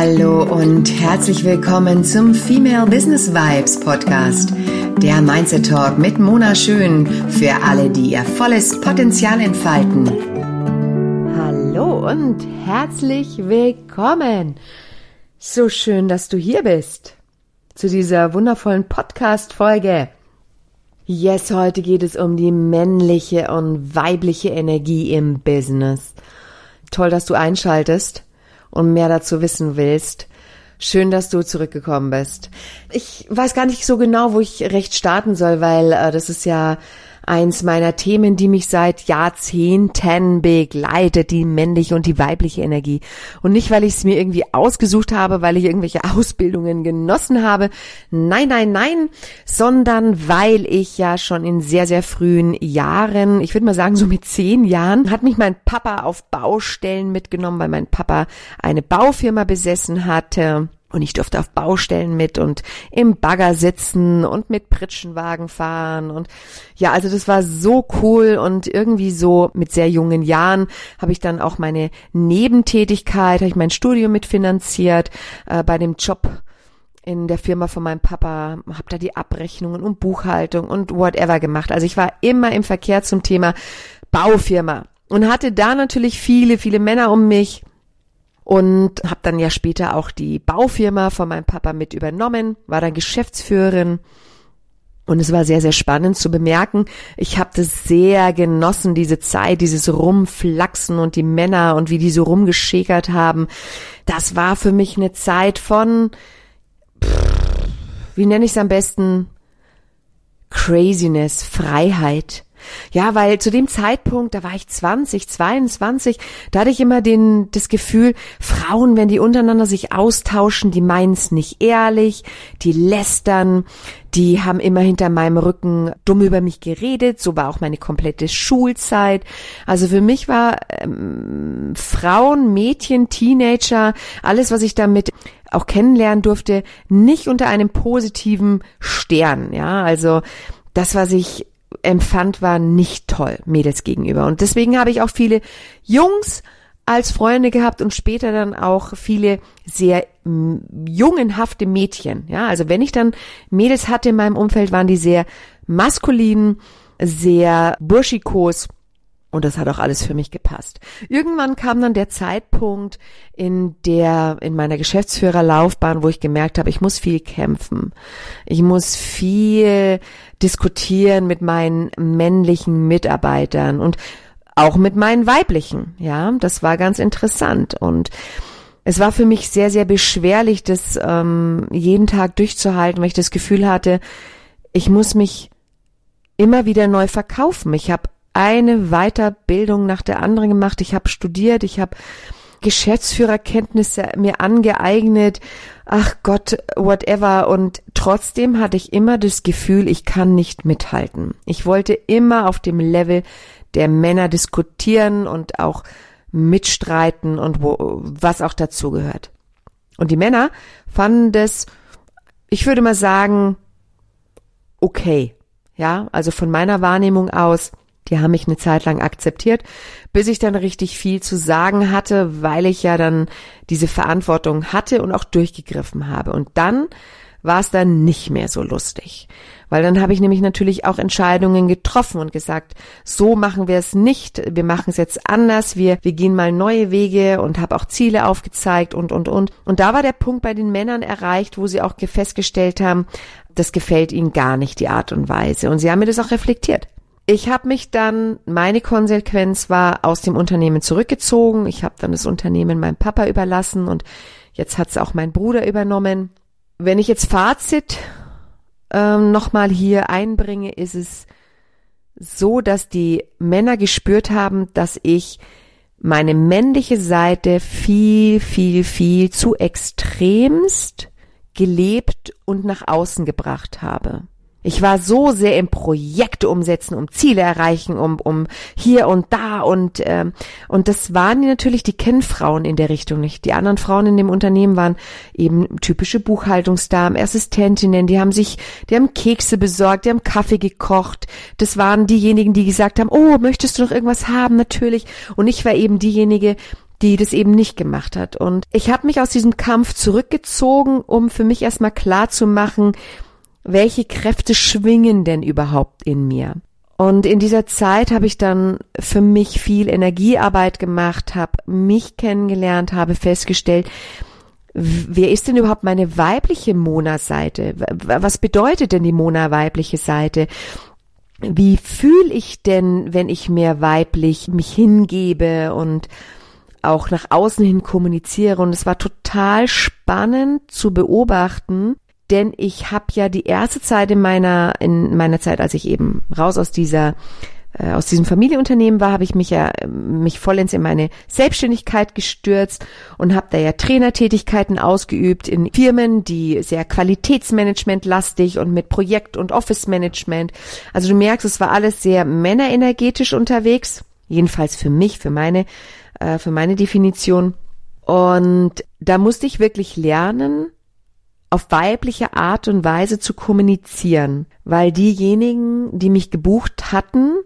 Hallo und herzlich willkommen zum Female Business Vibes Podcast, der Mindset Talk mit Mona Schön für alle, die ihr volles Potenzial entfalten. Hallo und herzlich willkommen. So schön, dass du hier bist zu dieser wundervollen Podcast Folge. Yes, heute geht es um die männliche und weibliche Energie im Business. Toll, dass du einschaltest und mehr dazu wissen willst. Schön, dass du zurückgekommen bist. Ich weiß gar nicht so genau, wo ich recht starten soll, weil äh, das ist ja eins meiner Themen, die mich seit Jahrzehnten begleitet, die männliche und die weibliche Energie. Und nicht, weil ich es mir irgendwie ausgesucht habe, weil ich irgendwelche Ausbildungen genossen habe. Nein, nein, nein, sondern weil ich ja schon in sehr, sehr frühen Jahren, ich würde mal sagen so mit zehn Jahren, hat mich mein Papa auf Baustellen mitgenommen, weil mein Papa eine Baufirma besessen hatte und ich durfte auf Baustellen mit und im Bagger sitzen und mit Pritschenwagen fahren. Und ja, also das war so cool. Und irgendwie so mit sehr jungen Jahren habe ich dann auch meine Nebentätigkeit, habe ich mein Studium mitfinanziert äh, bei dem Job in der Firma von meinem Papa, habe da die Abrechnungen und Buchhaltung und whatever gemacht. Also ich war immer im Verkehr zum Thema Baufirma und hatte da natürlich viele, viele Männer um mich und habe dann ja später auch die Baufirma von meinem Papa mit übernommen, war dann Geschäftsführerin und es war sehr, sehr spannend zu bemerken. Ich habe das sehr genossen, diese Zeit, dieses Rumflachsen und die Männer und wie die so rumgeschäkert haben. Das war für mich eine Zeit von, pff, wie nenne ich es am besten, Craziness, Freiheit. Ja, weil zu dem Zeitpunkt, da war ich 20, 22, da hatte ich immer den, das Gefühl, Frauen, wenn die untereinander sich austauschen, die meinen es nicht ehrlich, die lästern, die haben immer hinter meinem Rücken dumm über mich geredet, so war auch meine komplette Schulzeit. Also für mich war ähm, Frauen, Mädchen, Teenager, alles, was ich damit auch kennenlernen durfte, nicht unter einem positiven Stern, ja, also das, was ich empfand, war nicht toll Mädels gegenüber. Und deswegen habe ich auch viele Jungs als Freunde gehabt und später dann auch viele sehr jungenhafte Mädchen. Ja, also wenn ich dann Mädels hatte in meinem Umfeld, waren die sehr maskulin, sehr burschikos und das hat auch alles für mich gepasst. Irgendwann kam dann der Zeitpunkt in der, in meiner Geschäftsführerlaufbahn, wo ich gemerkt habe, ich muss viel kämpfen. Ich muss viel diskutieren mit meinen männlichen Mitarbeitern und auch mit meinen weiblichen. Ja, das war ganz interessant und es war für mich sehr, sehr beschwerlich, das ähm, jeden Tag durchzuhalten, weil ich das Gefühl hatte, ich muss mich immer wieder neu verkaufen. Ich habe eine Weiterbildung nach der anderen gemacht. Ich habe studiert, ich habe Geschäftsführerkenntnisse mir angeeignet. Ach Gott, whatever. Und trotzdem hatte ich immer das Gefühl, ich kann nicht mithalten. Ich wollte immer auf dem Level der Männer diskutieren und auch mitstreiten und wo, was auch dazu gehört. Und die Männer fanden das, ich würde mal sagen, okay. Ja, also von meiner Wahrnehmung aus, die haben mich eine Zeit lang akzeptiert, bis ich dann richtig viel zu sagen hatte, weil ich ja dann diese Verantwortung hatte und auch durchgegriffen habe. Und dann war es dann nicht mehr so lustig. Weil dann habe ich nämlich natürlich auch Entscheidungen getroffen und gesagt, so machen wir es nicht, wir machen es jetzt anders, wir, wir gehen mal neue Wege und habe auch Ziele aufgezeigt und, und, und. Und da war der Punkt bei den Männern erreicht, wo sie auch festgestellt haben, das gefällt ihnen gar nicht, die Art und Weise. Und sie haben mir das auch reflektiert. Ich habe mich dann, meine Konsequenz war, aus dem Unternehmen zurückgezogen. Ich habe dann das Unternehmen meinem Papa überlassen und jetzt hat es auch mein Bruder übernommen. Wenn ich jetzt Fazit ähm, nochmal hier einbringe, ist es so, dass die Männer gespürt haben, dass ich meine männliche Seite viel, viel, viel zu extremst gelebt und nach außen gebracht habe. Ich war so sehr im Projekte umsetzen, um Ziele erreichen, um, um hier und da und ähm, und das waren natürlich die Kennfrauen in der Richtung nicht. Die anderen Frauen in dem Unternehmen waren eben typische Buchhaltungsdamen, Assistentinnen, die haben sich, die haben Kekse besorgt, die haben Kaffee gekocht. Das waren diejenigen, die gesagt haben, oh, möchtest du noch irgendwas haben? Natürlich. Und ich war eben diejenige, die das eben nicht gemacht hat. Und ich habe mich aus diesem Kampf zurückgezogen, um für mich erstmal klar zu machen, welche Kräfte schwingen denn überhaupt in mir. Und in dieser Zeit habe ich dann für mich viel Energiearbeit gemacht, habe mich kennengelernt, habe festgestellt, wer ist denn überhaupt meine weibliche Mona-Seite? Was bedeutet denn die Mona-weibliche Seite? Wie fühle ich denn, wenn ich mehr weiblich mich hingebe und auch nach außen hin kommuniziere? Und es war total spannend zu beobachten, denn ich habe ja die erste Zeit in meiner in meiner Zeit, als ich eben raus aus dieser äh, aus diesem Familienunternehmen war, habe ich mich ja mich vollends in meine Selbstständigkeit gestürzt und habe da ja Trainertätigkeiten ausgeübt in Firmen, die sehr Qualitätsmanagement-lastig und mit Projekt- und Office-Management. Also du merkst, es war alles sehr männerenergetisch unterwegs, jedenfalls für mich, für meine äh, für meine Definition. Und da musste ich wirklich lernen, auf weibliche Art und Weise zu kommunizieren, weil diejenigen, die mich gebucht hatten,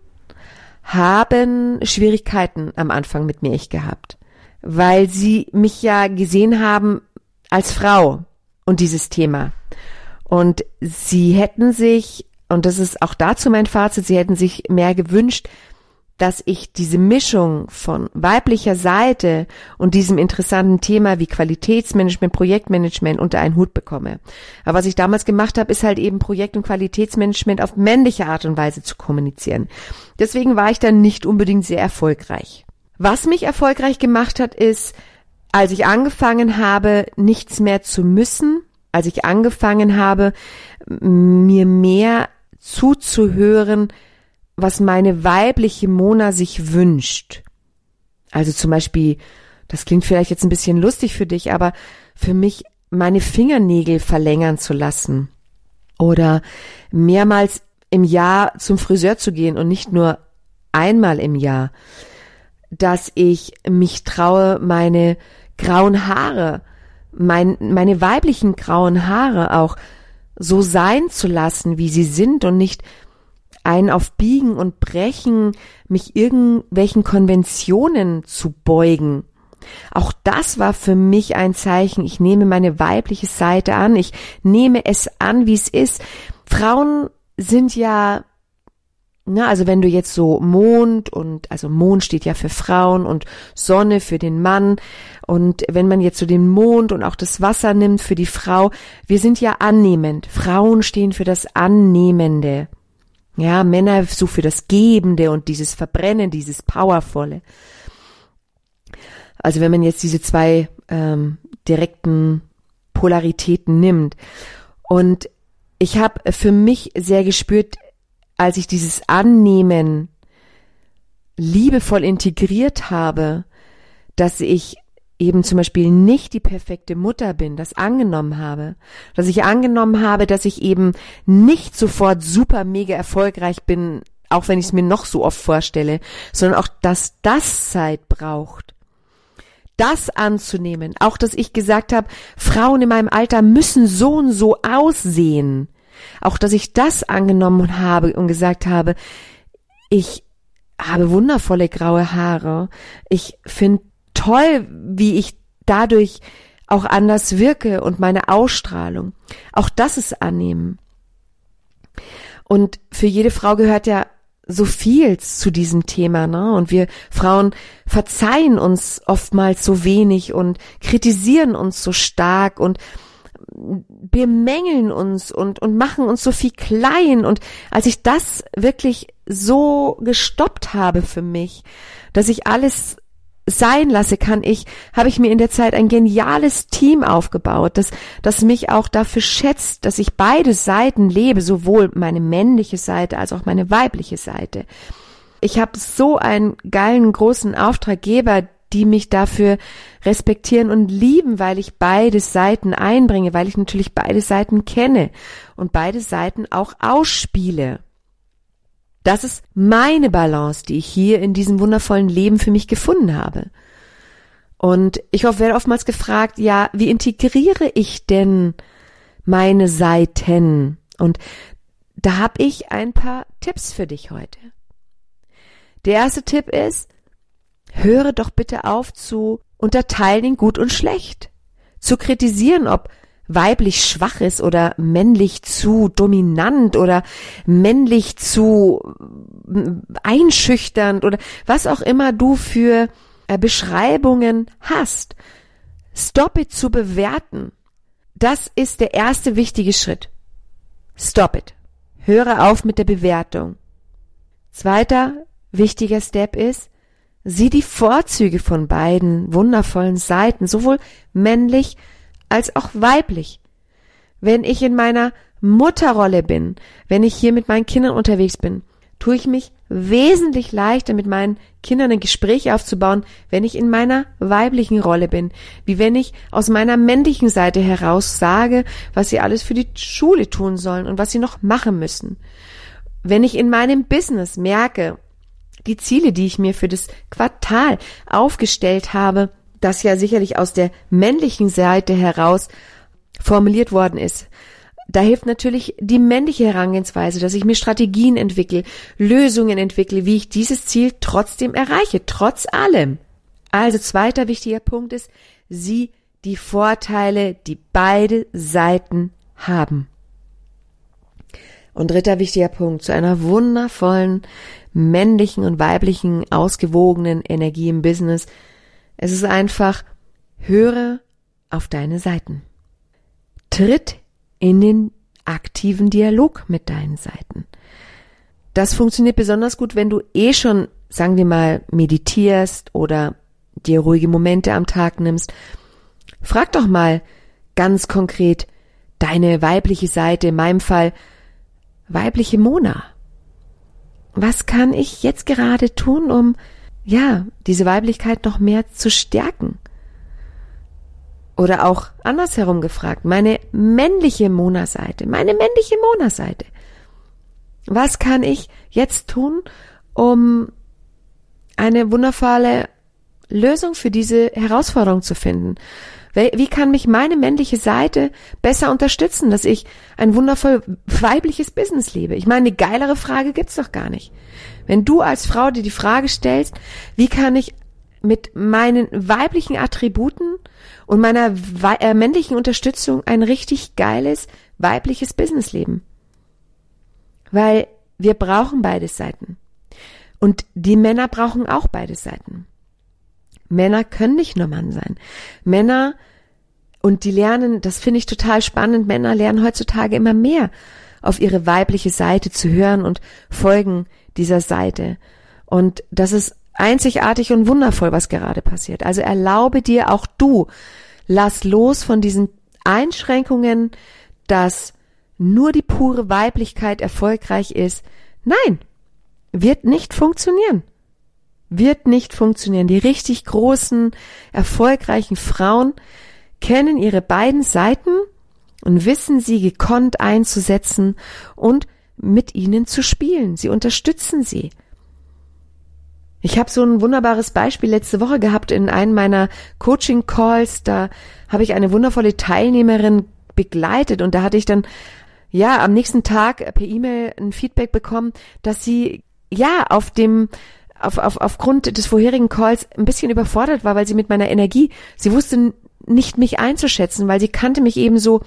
haben Schwierigkeiten am Anfang mit mir ich gehabt, weil sie mich ja gesehen haben als Frau und dieses Thema. Und sie hätten sich, und das ist auch dazu mein Fazit, sie hätten sich mehr gewünscht, dass ich diese Mischung von weiblicher Seite und diesem interessanten Thema wie Qualitätsmanagement, Projektmanagement unter einen Hut bekomme. Aber was ich damals gemacht habe, ist halt eben Projekt- und Qualitätsmanagement auf männliche Art und Weise zu kommunizieren. Deswegen war ich dann nicht unbedingt sehr erfolgreich. Was mich erfolgreich gemacht hat, ist, als ich angefangen habe, nichts mehr zu müssen, als ich angefangen habe, mir mehr zuzuhören, was meine weibliche Mona sich wünscht. Also zum Beispiel, das klingt vielleicht jetzt ein bisschen lustig für dich, aber für mich meine Fingernägel verlängern zu lassen oder mehrmals im Jahr zum Friseur zu gehen und nicht nur einmal im Jahr, dass ich mich traue, meine grauen Haare, mein, meine weiblichen grauen Haare auch so sein zu lassen, wie sie sind und nicht ein auf Biegen und Brechen mich irgendwelchen Konventionen zu beugen. Auch das war für mich ein Zeichen. Ich nehme meine weibliche Seite an. Ich nehme es an, wie es ist. Frauen sind ja, na, also wenn du jetzt so Mond und, also Mond steht ja für Frauen und Sonne für den Mann. Und wenn man jetzt so den Mond und auch das Wasser nimmt für die Frau, wir sind ja annehmend. Frauen stehen für das Annehmende. Ja, Männer so für das Gebende und dieses Verbrennen, dieses Powervolle. Also wenn man jetzt diese zwei ähm, direkten Polaritäten nimmt. Und ich habe für mich sehr gespürt, als ich dieses Annehmen liebevoll integriert habe, dass ich eben zum Beispiel nicht die perfekte Mutter bin, das angenommen habe, dass ich angenommen habe, dass ich eben nicht sofort super mega erfolgreich bin, auch wenn ich es mir noch so oft vorstelle, sondern auch, dass das Zeit braucht. Das anzunehmen, auch dass ich gesagt habe, Frauen in meinem Alter müssen so und so aussehen. Auch dass ich das angenommen habe und gesagt habe, ich habe wundervolle graue Haare. Ich finde toll, wie ich dadurch auch anders wirke und meine Ausstrahlung. Auch das ist annehmen. Und für jede Frau gehört ja so viel zu diesem Thema, ne? Und wir Frauen verzeihen uns oftmals so wenig und kritisieren uns so stark und bemängeln uns und, und machen uns so viel klein. Und als ich das wirklich so gestoppt habe für mich, dass ich alles sein lasse, kann ich, habe ich mir in der Zeit ein geniales Team aufgebaut, das, das mich auch dafür schätzt, dass ich beide Seiten lebe, sowohl meine männliche Seite als auch meine weibliche Seite. Ich habe so einen geilen großen Auftraggeber, die mich dafür respektieren und lieben, weil ich beide Seiten einbringe, weil ich natürlich beide Seiten kenne und beide Seiten auch ausspiele. Das ist meine Balance, die ich hier in diesem wundervollen Leben für mich gefunden habe. Und ich werde oftmals gefragt, ja, wie integriere ich denn meine Seiten? Und da habe ich ein paar Tipps für dich heute. Der erste Tipp ist, höre doch bitte auf zu unterteilen in gut und schlecht. Zu kritisieren, ob weiblich schwach ist oder männlich zu dominant oder männlich zu einschüchternd oder was auch immer du für äh, Beschreibungen hast. Stop it zu bewerten. Das ist der erste wichtige Schritt. Stop it. Höre auf mit der Bewertung. Zweiter wichtiger Step ist, sieh die Vorzüge von beiden wundervollen Seiten, sowohl männlich als auch weiblich. Wenn ich in meiner Mutterrolle bin, wenn ich hier mit meinen Kindern unterwegs bin, tue ich mich wesentlich leichter mit meinen Kindern ein Gespräch aufzubauen, wenn ich in meiner weiblichen Rolle bin, wie wenn ich aus meiner männlichen Seite heraus sage, was sie alles für die Schule tun sollen und was sie noch machen müssen. Wenn ich in meinem Business merke, die Ziele, die ich mir für das Quartal aufgestellt habe, das ja sicherlich aus der männlichen Seite heraus formuliert worden ist. Da hilft natürlich die männliche Herangehensweise, dass ich mir Strategien entwickle, Lösungen entwickle, wie ich dieses Ziel trotzdem erreiche, trotz allem. Also zweiter wichtiger Punkt ist, sieh die Vorteile, die beide Seiten haben. Und dritter wichtiger Punkt, zu einer wundervollen männlichen und weiblichen ausgewogenen Energie im Business es ist einfach, höre auf deine Seiten. Tritt in den aktiven Dialog mit deinen Seiten. Das funktioniert besonders gut, wenn du eh schon, sagen wir mal, meditierst oder dir ruhige Momente am Tag nimmst. Frag doch mal ganz konkret deine weibliche Seite, in meinem Fall weibliche Mona. Was kann ich jetzt gerade tun, um ja, diese Weiblichkeit noch mehr zu stärken. Oder auch andersherum gefragt, meine männliche Mona-Seite, meine männliche Mona-Seite. Was kann ich jetzt tun, um eine wundervolle Lösung für diese Herausforderung zu finden? Wie kann mich meine männliche Seite besser unterstützen, dass ich ein wundervoll weibliches Business lebe? Ich meine, eine geilere Frage gibt's doch gar nicht. Wenn du als Frau dir die Frage stellst, wie kann ich mit meinen weiblichen Attributen und meiner äh, männlichen Unterstützung ein richtig geiles weibliches Business leben? Weil wir brauchen beide Seiten. Und die Männer brauchen auch beide Seiten. Männer können nicht nur Mann sein. Männer, und die lernen, das finde ich total spannend, Männer lernen heutzutage immer mehr auf ihre weibliche Seite zu hören und folgen dieser Seite. Und das ist einzigartig und wundervoll, was gerade passiert. Also erlaube dir auch du, lass los von diesen Einschränkungen, dass nur die pure Weiblichkeit erfolgreich ist. Nein, wird nicht funktionieren wird nicht funktionieren. Die richtig großen, erfolgreichen Frauen kennen ihre beiden Seiten und wissen sie gekonnt einzusetzen und mit ihnen zu spielen. Sie unterstützen sie. Ich habe so ein wunderbares Beispiel letzte Woche gehabt in einem meiner Coaching Calls. Da habe ich eine wundervolle Teilnehmerin begleitet und da hatte ich dann ja am nächsten Tag per E-Mail ein Feedback bekommen, dass sie ja auf dem auf, auf, aufgrund des vorherigen Calls ein bisschen überfordert war, weil sie mit meiner Energie, sie wusste nicht mich einzuschätzen, weil sie kannte mich eben so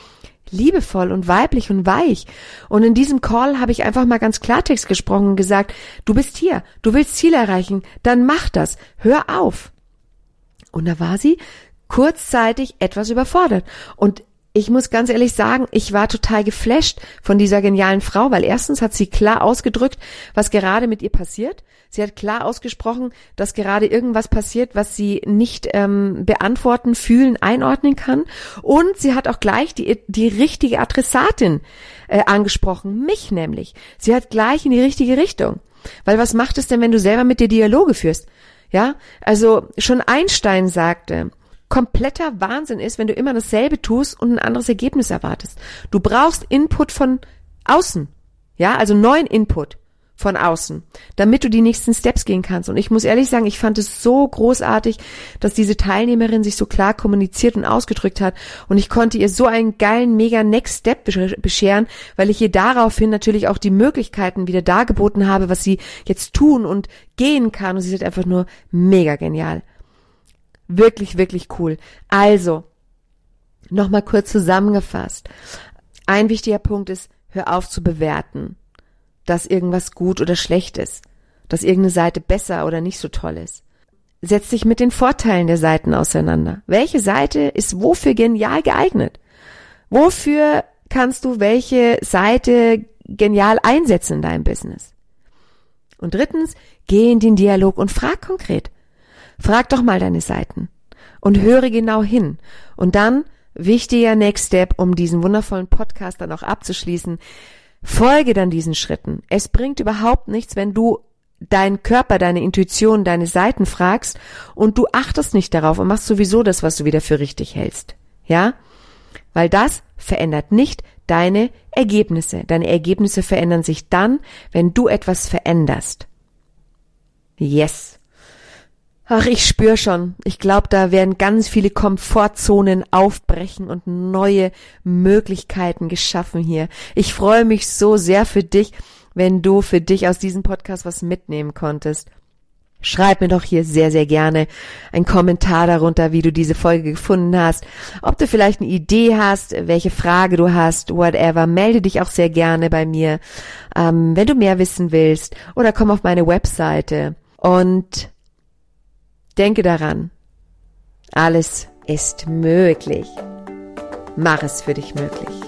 liebevoll und weiblich und weich. Und in diesem Call habe ich einfach mal ganz Klartext gesprochen und gesagt, du bist hier, du willst Ziel erreichen, dann mach das, hör auf. Und da war sie kurzzeitig etwas überfordert. Und ich muss ganz ehrlich sagen, ich war total geflasht von dieser genialen Frau, weil erstens hat sie klar ausgedrückt, was gerade mit ihr passiert. Sie hat klar ausgesprochen, dass gerade irgendwas passiert, was sie nicht ähm, beantworten, fühlen, einordnen kann. Und sie hat auch gleich die, die richtige Adressatin äh, angesprochen, mich nämlich. Sie hat gleich in die richtige Richtung. Weil was macht es denn, wenn du selber mit dir Dialoge führst? Ja, also schon Einstein sagte, kompletter Wahnsinn ist, wenn du immer dasselbe tust und ein anderes Ergebnis erwartest. Du brauchst Input von außen. Ja, also neuen Input von außen, damit du die nächsten Steps gehen kannst. Und ich muss ehrlich sagen, ich fand es so großartig, dass diese Teilnehmerin sich so klar kommuniziert und ausgedrückt hat. Und ich konnte ihr so einen geilen, mega Next Step bescheren, weil ich ihr daraufhin natürlich auch die Möglichkeiten wieder dargeboten habe, was sie jetzt tun und gehen kann. Und sie ist einfach nur mega genial. Wirklich, wirklich cool. Also, nochmal kurz zusammengefasst. Ein wichtiger Punkt ist, hör auf zu bewerten dass irgendwas gut oder schlecht ist, dass irgendeine Seite besser oder nicht so toll ist. Setz dich mit den Vorteilen der Seiten auseinander. Welche Seite ist wofür genial geeignet? Wofür kannst du welche Seite genial einsetzen in deinem Business? Und drittens, geh in den Dialog und frag konkret. Frag doch mal deine Seiten und höre genau hin. Und dann, wichtiger Next Step, um diesen wundervollen Podcast dann auch abzuschließen, Folge dann diesen Schritten. Es bringt überhaupt nichts, wenn du deinen Körper, deine Intuition, deine Seiten fragst und du achtest nicht darauf und machst sowieso das, was du wieder für richtig hältst. Ja? Weil das verändert nicht deine Ergebnisse. Deine Ergebnisse verändern sich dann, wenn du etwas veränderst. Yes. Ach, ich spür schon. Ich glaube, da werden ganz viele Komfortzonen aufbrechen und neue Möglichkeiten geschaffen hier. Ich freue mich so sehr für dich, wenn du für dich aus diesem Podcast was mitnehmen konntest. Schreib mir doch hier sehr, sehr gerne einen Kommentar darunter, wie du diese Folge gefunden hast. Ob du vielleicht eine Idee hast, welche Frage du hast, whatever. Melde dich auch sehr gerne bei mir, ähm, wenn du mehr wissen willst. Oder komm auf meine Webseite. Und Denke daran, alles ist möglich. Mach es für dich möglich.